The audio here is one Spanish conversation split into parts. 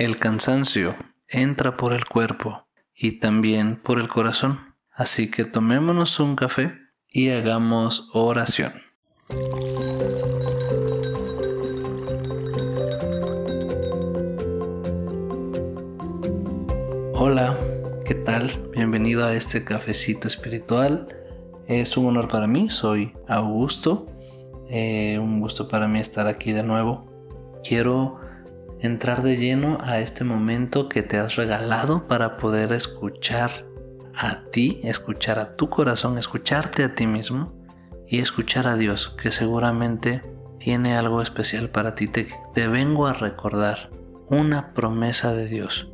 el cansancio entra por el cuerpo y también por el corazón. Así que tomémonos un café y hagamos oración. Hola, ¿qué tal? Bienvenido a este cafecito espiritual. Es un honor para mí, soy Augusto. Eh, un gusto para mí estar aquí de nuevo. Quiero entrar de lleno a este momento que te has regalado para poder escuchar a ti, escuchar a tu corazón, escucharte a ti mismo y escuchar a Dios, que seguramente tiene algo especial para ti. Te, te vengo a recordar una promesa de Dios.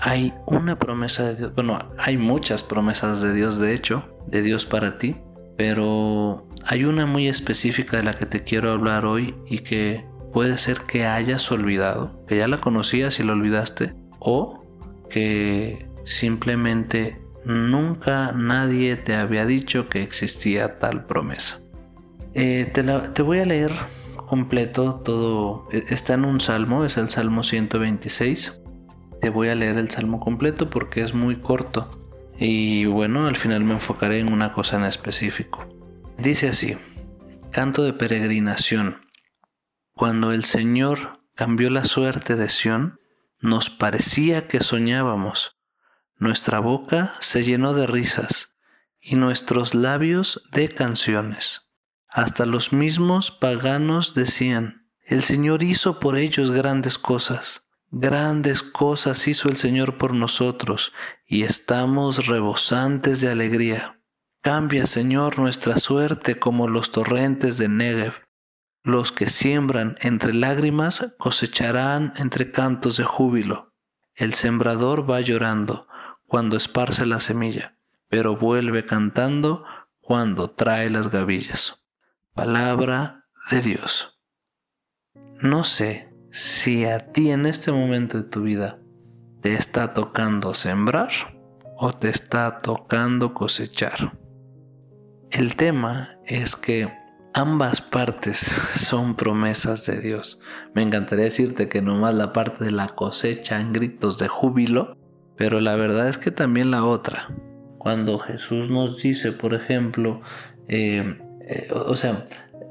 Hay una promesa de Dios, bueno, hay muchas promesas de Dios, de hecho, de Dios para ti, pero hay una muy específica de la que te quiero hablar hoy y que puede ser que hayas olvidado, que ya la conocías y la olvidaste, o que simplemente nunca nadie te había dicho que existía tal promesa. Eh, te, te voy a leer completo todo. E, está en un salmo, es el Salmo 126. Te voy a leer el salmo completo porque es muy corto. Y bueno, al final me enfocaré en una cosa en específico. Dice así, canto de peregrinación. Cuando el Señor cambió la suerte de Sión, nos parecía que soñábamos. Nuestra boca se llenó de risas y nuestros labios de canciones. Hasta los mismos paganos decían, el Señor hizo por ellos grandes cosas. Grandes cosas hizo el Señor por nosotros y estamos rebosantes de alegría. Cambia, Señor, nuestra suerte como los torrentes de Negev los que siembran entre lágrimas cosecharán entre cantos de júbilo. El sembrador va llorando cuando esparce la semilla, pero vuelve cantando cuando trae las gavillas. Palabra de Dios. No sé si a ti en este momento de tu vida te está tocando sembrar o te está tocando cosechar. El tema es que ambas partes son promesas de Dios. Me encantaría decirte que nomás la parte de la cosecha en gritos de júbilo, pero la verdad es que también la otra. Cuando Jesús nos dice, por ejemplo, eh, eh, o sea,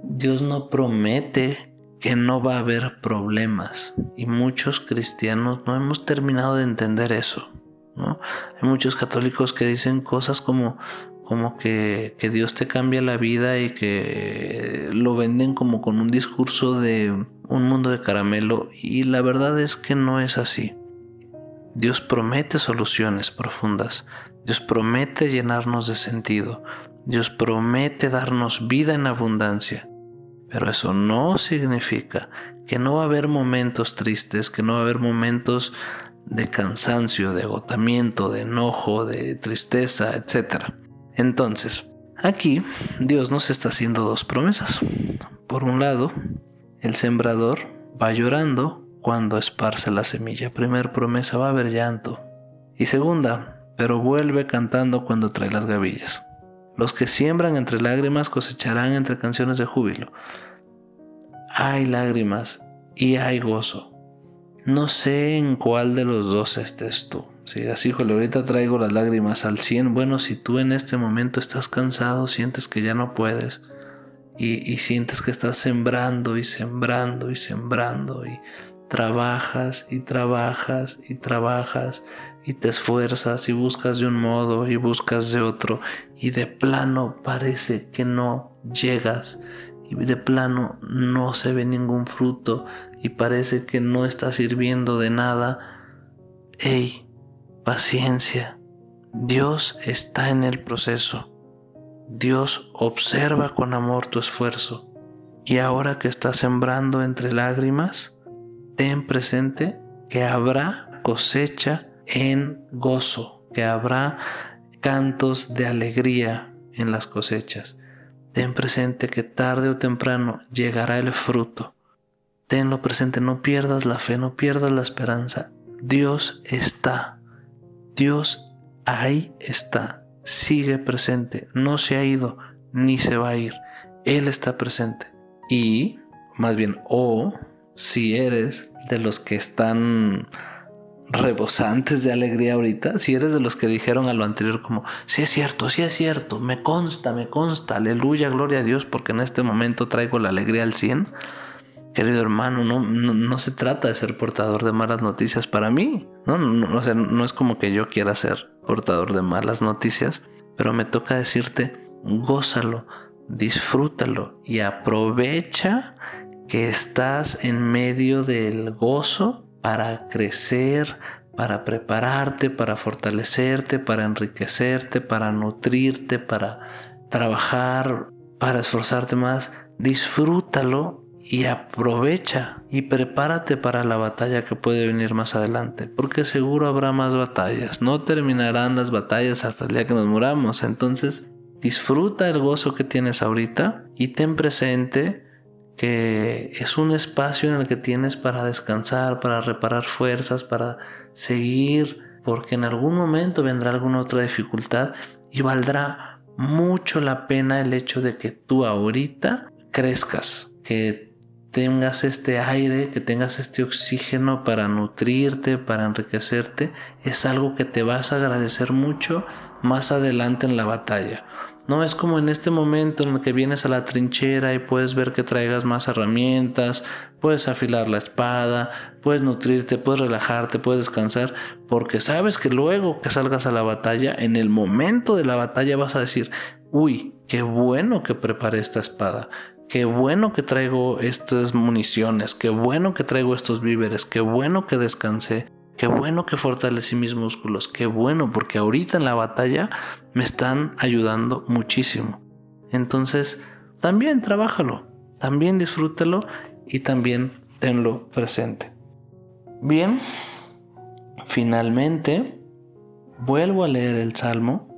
Dios no promete que no va a haber problemas y muchos cristianos no hemos terminado de entender eso. ¿no? Hay muchos católicos que dicen cosas como, como que, Dios te cambia la vida y que lo venden como con un discurso de un mundo de caramelo y la verdad es que no es así. Dios promete soluciones profundas, Dios promete llenarnos de sentido, Dios promete darnos vida en abundancia, pero eso no significa que no va a haber momentos tristes, que no va a haber momentos de cansancio, de agotamiento, de enojo, de tristeza, etcétera. Entonces, aquí Dios nos está haciendo dos promesas. Por un lado, el sembrador va llorando cuando esparce la semilla. Primera promesa, va a haber llanto. Y segunda, pero vuelve cantando cuando trae las gavillas. Los que siembran entre lágrimas cosecharán entre canciones de júbilo. Hay lágrimas y hay gozo. No sé en cuál de los dos estés tú. Si digas, híjole, ahorita traigo las lágrimas al 100. Bueno, si tú en este momento estás cansado, sientes que ya no puedes y, y sientes que estás sembrando y sembrando y sembrando y trabajas y trabajas y trabajas y te esfuerzas y buscas de un modo y buscas de otro y de plano parece que no llegas y de plano no se ve ningún fruto y parece que no está sirviendo de nada. Ey, paciencia. Dios está en el proceso. Dios observa con amor tu esfuerzo. Y ahora que estás sembrando entre lágrimas, ten presente que habrá cosecha en gozo, que habrá cantos de alegría en las cosechas. Ten presente que tarde o temprano llegará el fruto. Tenlo presente, no pierdas la fe, no pierdas la esperanza. Dios está Dios ahí está, sigue presente, no se ha ido ni se va a ir. Él está presente. Y, más bien, o si eres de los que están rebosantes de alegría ahorita, si eres de los que dijeron a lo anterior como, sí es cierto, sí es cierto, me consta, me consta, aleluya, gloria a Dios, porque en este momento traigo la alegría al 100. Querido hermano, no, no, se trata de ser portador de malas noticias para mí. No, no, o no es como que yo quiera ser portador de malas noticias, pero me toca decirte, gózalo, disfrútalo y aprovecha que estás en medio del gozo para crecer, para prepararte, para fortalecerte, para enriquecerte, para nutrirte, para trabajar, para esforzarte más. Disfrútalo y aprovecha y prepárate para la batalla que puede venir más adelante, porque seguro habrá más batallas. No terminarán las batallas hasta el día que nos muramos. Entonces, disfruta el gozo que tienes ahorita y ten presente que es un espacio en el que tienes para descansar, para reparar fuerzas, para seguir, porque en algún momento vendrá alguna otra dificultad y valdrá mucho la pena el hecho de que tú ahorita crezcas, que tengas este aire, que tengas este oxígeno para nutrirte, para enriquecerte, es algo que te vas a agradecer mucho más adelante en la batalla. No es como en este momento en el que vienes a la trinchera y puedes ver que traigas más herramientas, puedes afilar la espada, puedes nutrirte, puedes relajarte, puedes descansar, porque sabes que luego que salgas a la batalla, en el momento de la batalla vas a decir, uy, qué bueno que preparé esta espada, qué bueno que traigo estas municiones, qué bueno que traigo estos víveres, qué bueno que descansé, Qué bueno que fortalecí mis músculos, qué bueno, porque ahorita en la batalla me están ayudando muchísimo. Entonces, también trabájalo, también disfrútalo y también tenlo presente. Bien, finalmente vuelvo a leer el Salmo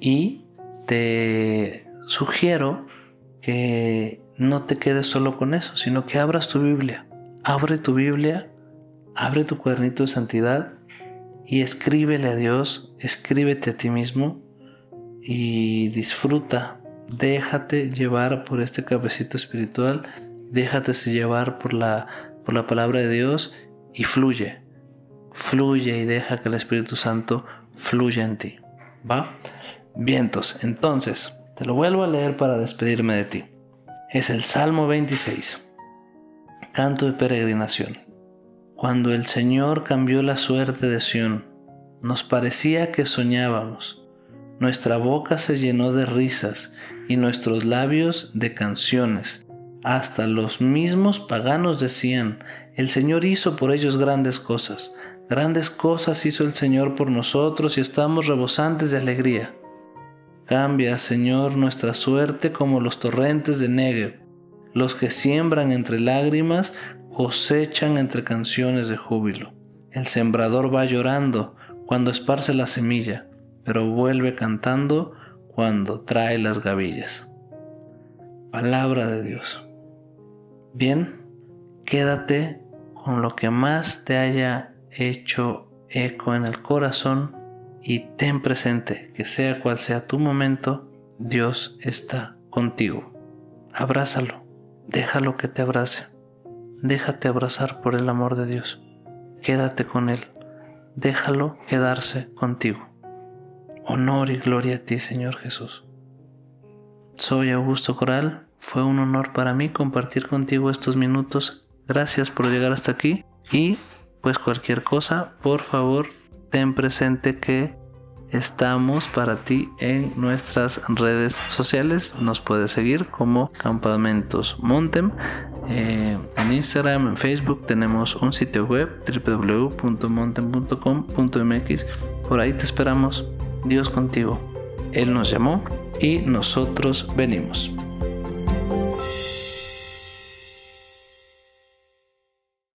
y te sugiero que no te quedes solo con eso, sino que abras tu Biblia. Abre tu Biblia abre tu cuadernito de santidad y escríbele a Dios, escríbete a ti mismo y disfruta. Déjate llevar por este cabecito espiritual, déjate llevar por la, por la palabra de Dios y fluye. Fluye y deja que el Espíritu Santo fluya en ti. ¿Va? Vientos. Entonces, te lo vuelvo a leer para despedirme de ti. Es el Salmo 26. Canto de peregrinación. Cuando el Señor cambió la suerte de Sión, nos parecía que soñábamos. Nuestra boca se llenó de risas y nuestros labios de canciones. Hasta los mismos paganos decían, el Señor hizo por ellos grandes cosas. Grandes cosas hizo el Señor por nosotros y estamos rebosantes de alegría. Cambia, Señor, nuestra suerte como los torrentes de Negev. Los que siembran entre lágrimas cosechan entre canciones de júbilo. El sembrador va llorando cuando esparce la semilla, pero vuelve cantando cuando trae las gavillas. Palabra de Dios. Bien, quédate con lo que más te haya hecho eco en el corazón y ten presente que sea cual sea tu momento, Dios está contigo. Abrázalo, déjalo que te abrace. Déjate abrazar por el amor de Dios. Quédate con Él. Déjalo quedarse contigo. Honor y gloria a ti, Señor Jesús. Soy Augusto Coral. Fue un honor para mí compartir contigo estos minutos. Gracias por llegar hasta aquí. Y pues cualquier cosa, por favor, ten presente que estamos para ti en nuestras redes sociales. Nos puedes seguir como Campamentos Montem. Eh, en Instagram, en Facebook tenemos un sitio web www.montem.com.mx. Por ahí te esperamos. Dios contigo. Él nos llamó y nosotros venimos.